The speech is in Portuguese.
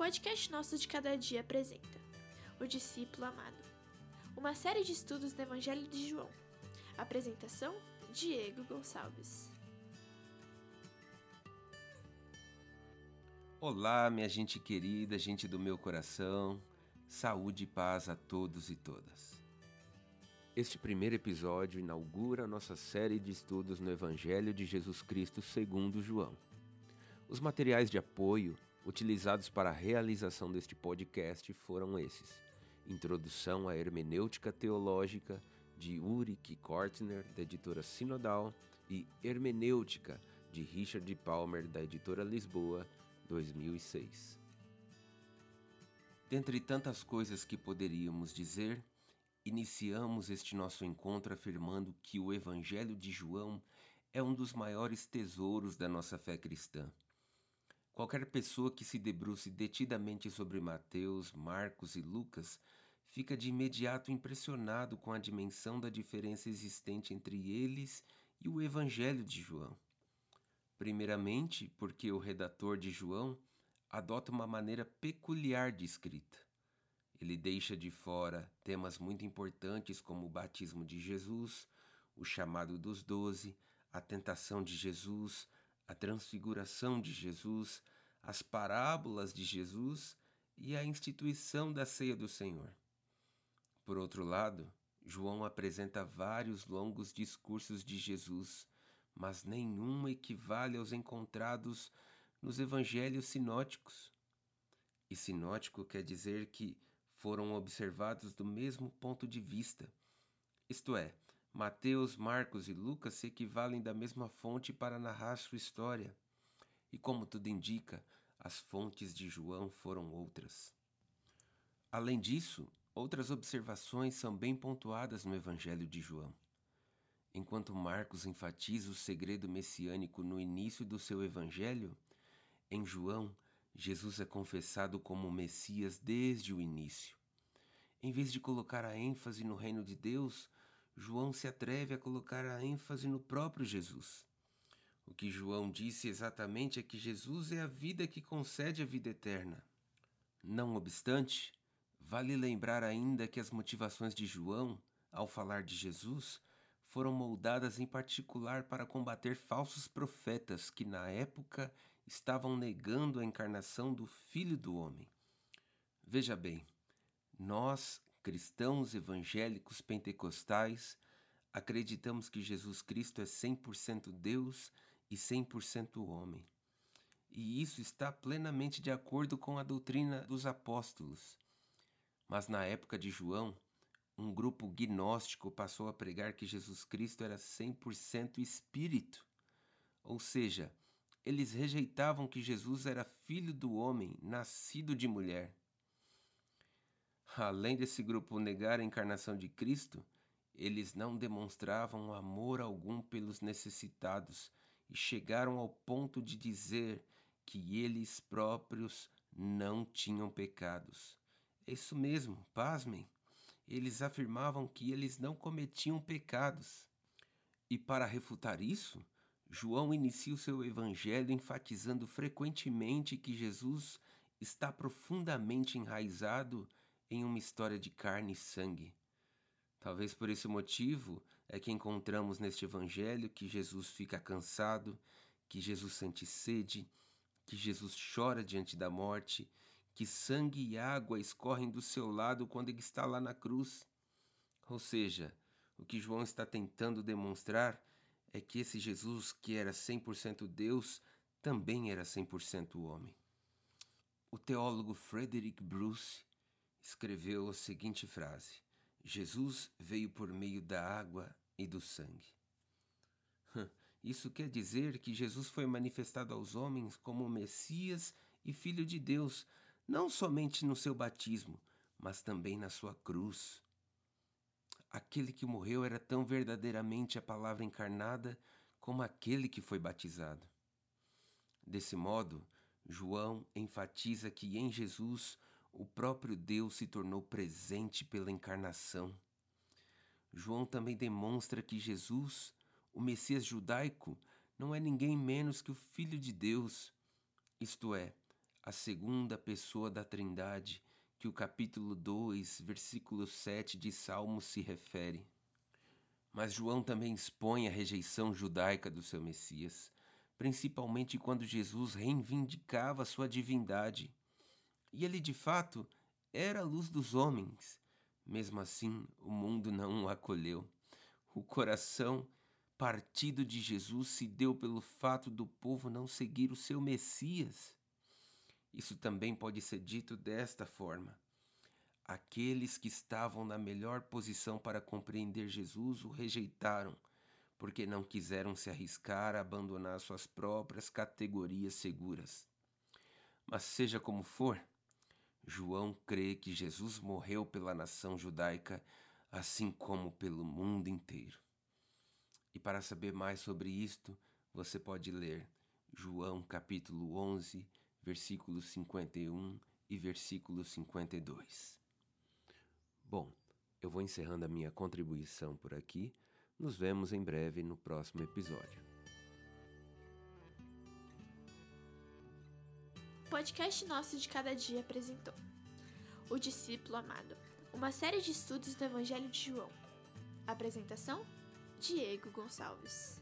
podcast Nosso de Cada Dia apresenta O Discípulo Amado, uma série de estudos do Evangelho de João. Apresentação: Diego Gonçalves. Olá, minha gente querida, gente do meu coração, saúde e paz a todos e todas. Este primeiro episódio inaugura nossa série de estudos no Evangelho de Jesus Cristo segundo João. Os materiais de apoio utilizados para a realização deste podcast foram esses: Introdução à Hermenêutica Teológica de Ulrich Kortner, da editora Sinodal, e Hermenêutica de Richard Palmer, da editora Lisboa, 2006. Dentre tantas coisas que poderíamos dizer, iniciamos este nosso encontro afirmando que o Evangelho de João é um dos maiores tesouros da nossa fé cristã. Qualquer pessoa que se debruce detidamente sobre Mateus, Marcos e Lucas fica de imediato impressionado com a dimensão da diferença existente entre eles e o Evangelho de João. Primeiramente, porque o redator de João adota uma maneira peculiar de escrita. Ele deixa de fora temas muito importantes como o batismo de Jesus, o chamado dos doze, a tentação de Jesus, a transfiguração de Jesus, as parábolas de Jesus e a instituição da ceia do Senhor. Por outro lado, João apresenta vários longos discursos de Jesus mas nenhum equivale aos encontrados nos evangelhos sinóticos. E sinótico quer dizer que foram observados do mesmo ponto de vista. Isto é, Mateus, Marcos e Lucas se equivalem da mesma fonte para narrar sua história. E como tudo indica, as fontes de João foram outras. Além disso, outras observações são bem pontuadas no Evangelho de João. Enquanto Marcos enfatiza o segredo messiânico no início do seu evangelho, em João, Jesus é confessado como Messias desde o início. Em vez de colocar a ênfase no reino de Deus, João se atreve a colocar a ênfase no próprio Jesus. O que João disse exatamente é que Jesus é a vida que concede a vida eterna. Não obstante, vale lembrar ainda que as motivações de João, ao falar de Jesus, foram moldadas em particular para combater falsos profetas que, na época, estavam negando a encarnação do Filho do Homem. Veja bem, nós, cristãos evangélicos pentecostais, acreditamos que Jesus Cristo é 100% Deus e 100% homem. E isso está plenamente de acordo com a doutrina dos apóstolos. Mas na época de João, um grupo gnóstico passou a pregar que Jesus Cristo era 100% espírito. Ou seja, eles rejeitavam que Jesus era filho do homem, nascido de mulher. Além desse grupo negar a encarnação de Cristo, eles não demonstravam amor algum pelos necessitados e chegaram ao ponto de dizer que eles próprios não tinham pecados. É isso mesmo, pasmem eles afirmavam que eles não cometiam pecados. E para refutar isso, João inicia o seu evangelho enfatizando frequentemente que Jesus está profundamente enraizado em uma história de carne e sangue. Talvez por esse motivo é que encontramos neste evangelho que Jesus fica cansado, que Jesus sente sede, que Jesus chora diante da morte, que sangue e água escorrem do seu lado quando ele está lá na cruz. Ou seja, o que João está tentando demonstrar é que esse Jesus, que era 100% Deus, também era 100% homem. O teólogo Frederick Bruce escreveu a seguinte frase: Jesus veio por meio da água e do sangue. Isso quer dizer que Jesus foi manifestado aos homens como Messias e Filho de Deus, não somente no seu batismo, mas também na sua cruz. Aquele que morreu era tão verdadeiramente a palavra encarnada como aquele que foi batizado. Desse modo, João enfatiza que em Jesus o próprio Deus se tornou presente pela encarnação. João também demonstra que Jesus, o Messias judaico, não é ninguém menos que o Filho de Deus, isto é, a segunda pessoa da Trindade que o capítulo 2, versículo 7 de Salmos se refere. Mas João também expõe a rejeição judaica do seu Messias, principalmente quando Jesus reivindicava sua divindade. E ele, de fato, era a luz dos homens. Mesmo assim, o mundo não o acolheu. O coração partido de Jesus se deu pelo fato do povo não seguir o seu Messias. Isso também pode ser dito desta forma: aqueles que estavam na melhor posição para compreender Jesus o rejeitaram, porque não quiseram se arriscar a abandonar suas próprias categorias seguras. Mas seja como for, João crê que Jesus morreu pela nação judaica, assim como pelo mundo inteiro. E para saber mais sobre isto, você pode ler João capítulo 11, versículos 51 e versículo 52. Bom, eu vou encerrando a minha contribuição por aqui. Nos vemos em breve no próximo episódio. Podcast nosso de cada dia apresentou O Discípulo Amado, uma série de estudos do Evangelho de João. Apresentação: Diego Gonçalves.